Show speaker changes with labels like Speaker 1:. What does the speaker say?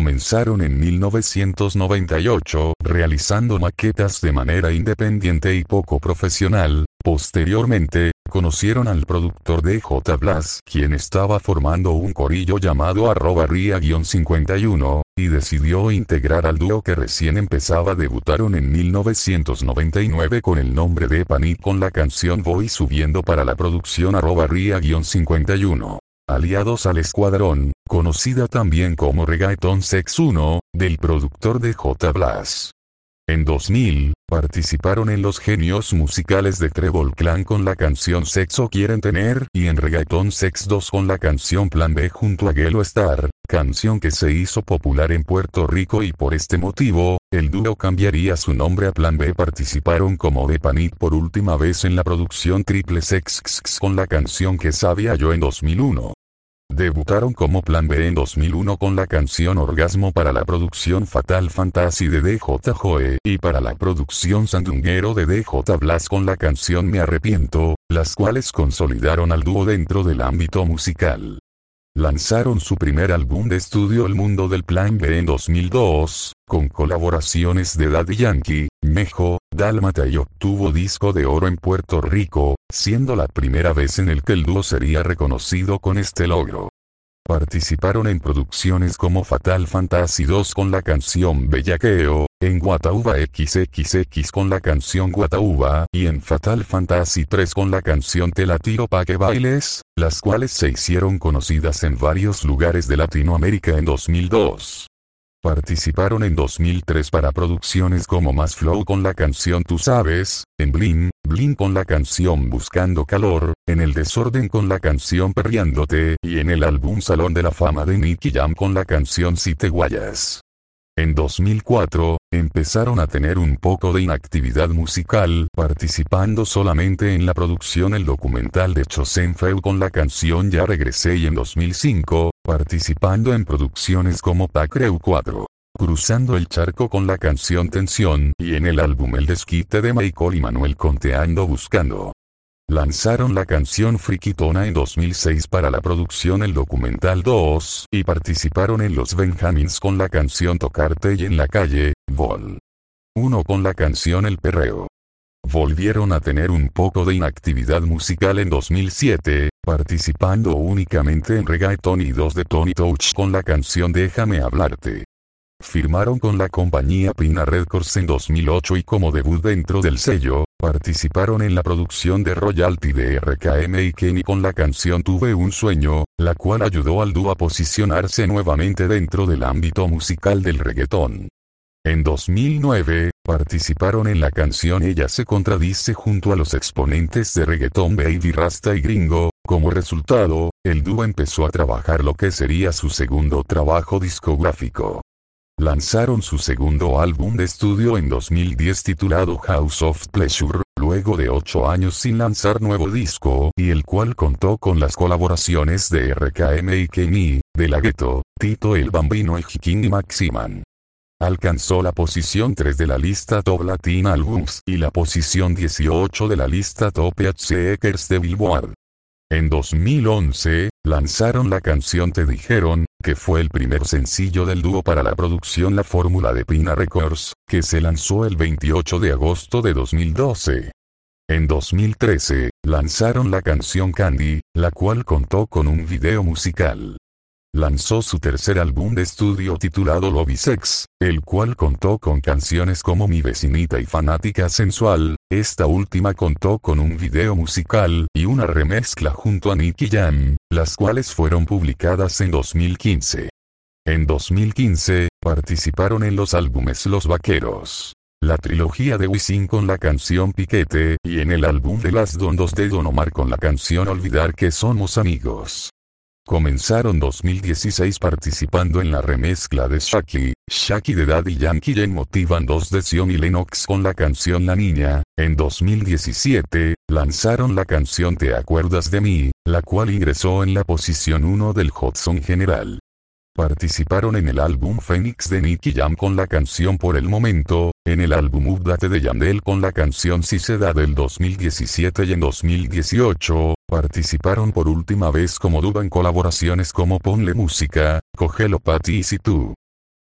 Speaker 1: Comenzaron en 1998, realizando maquetas de manera independiente y poco profesional. Posteriormente, conocieron al productor de J. Blas, quien estaba formando un corillo llamado arroba ria-51, y decidió integrar al dúo que recién empezaba. Debutaron en 1999 con el nombre de Panic con la canción Voy subiendo para la producción arroba ria-51 aliados al escuadrón, conocida también como Reggaeton Sex 1, del productor de J. Blas. En 2000, participaron en los genios musicales de Trevor Clan con la canción Sexo Quieren Tener y en Reggaeton Sex 2 con la canción Plan B junto a Gelo Star, canción que se hizo popular en Puerto Rico y por este motivo, el dúo cambiaría su nombre a Plan B. Participaron como de Panic por última vez en la producción Triple Sex con la canción que sabía yo en 2001. Debutaron como Plan B en 2001 con la canción Orgasmo para la producción Fatal Fantasy de DJ Joe y para la producción Sandunguero de DJ Blas con la canción Me Arrepiento, las cuales consolidaron al dúo dentro del ámbito musical. Lanzaron su primer álbum de estudio El Mundo del Plan B en 2002, con colaboraciones de Daddy Yankee, Mejo, Dálmata y obtuvo disco de oro en Puerto Rico, siendo la primera vez en el que el dúo sería reconocido con este logro. Participaron en producciones como Fatal Fantasy 2 con la canción Bellaqueo, en Guatauba XXX con la canción Guatauba y en Fatal Fantasy 3 con la canción Te la tiro pa' que bailes, las cuales se hicieron conocidas en varios lugares de Latinoamérica en 2002. Participaron en 2003 para producciones como Más Flow con la canción Tú sabes, en Blim, Blim con la canción Buscando Calor, en El Desorden con la canción Perriándote y en el álbum Salón de la Fama de Nicky Jam con la canción Si te guayas. En 2004, empezaron a tener un poco de inactividad musical, participando solamente en la producción el documental de Chosenfeld con la canción Ya regresé y en 2005, participando en producciones como Pacreu 4. Cruzando el charco con la canción Tensión y en el álbum El desquite de Michael y Manuel Conteando Buscando. Lanzaron la canción Friquitona en 2006 para la producción El Documental 2 y participaron en Los Benjamins con la canción Tocarte y en la calle, Vol. 1 con la canción El Perreo. Volvieron a tener un poco de inactividad musical en 2007, participando únicamente en reggaeton y dos de Tony Touch con la canción Déjame hablarte. Firmaron con la compañía Pina Records en 2008 y como debut dentro del sello, participaron en la producción de royalty de RKM y Kenny con la canción Tuve un sueño, la cual ayudó al dúo a posicionarse nuevamente dentro del ámbito musical del reggaetón. En 2009, participaron en la canción Ella se contradice junto a los exponentes de reggaetón Baby Rasta y Gringo, como resultado, el dúo empezó a trabajar lo que sería su segundo trabajo discográfico. Lanzaron su segundo álbum de estudio en 2010 titulado House of Pleasure, luego de ocho años sin lanzar nuevo disco, y el cual contó con las colaboraciones de RKM y Kenny, De La Ghetto, Tito el Bambino y Jikin y Maximan. Alcanzó la posición 3 de la lista Top Latin Albums y la posición 18 de la lista Top Headseekers de Billboard. En 2011, lanzaron la canción Te Dijeron, que fue el primer sencillo del dúo para la producción La Fórmula de Pina Records, que se lanzó el 28 de agosto de 2012. En 2013, lanzaron la canción Candy, la cual contó con un video musical lanzó su tercer álbum de estudio titulado Sex, el cual contó con canciones como Mi vecinita y Fanática Sensual, esta última contó con un video musical y una remezcla junto a Nicky Jam, las cuales fueron publicadas en 2015. En 2015, participaron en los álbumes Los Vaqueros. La trilogía de Wisin con la canción Piquete, y en el álbum de Las Dondos de Don Omar con la canción Olvidar que somos amigos. Comenzaron 2016 participando en la remezcla de Shaki, Shaki de Daddy Yankee en Motivan 2 de Sion y Lennox con la canción La Niña. En 2017, lanzaron la canción Te acuerdas de mí, la cual ingresó en la posición 1 del Hot Song General. Participaron en el álbum Phoenix de Nicky Jam con la canción Por el Momento, en el álbum Update de Yandel con la canción Si se da del 2017 y en 2018, participaron por última vez como dúo en colaboraciones como Ponle Música, Cogelo Pati y Si Tú.